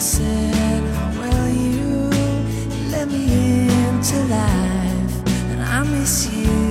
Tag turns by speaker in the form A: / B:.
A: said, How will you let me into life? And I miss you.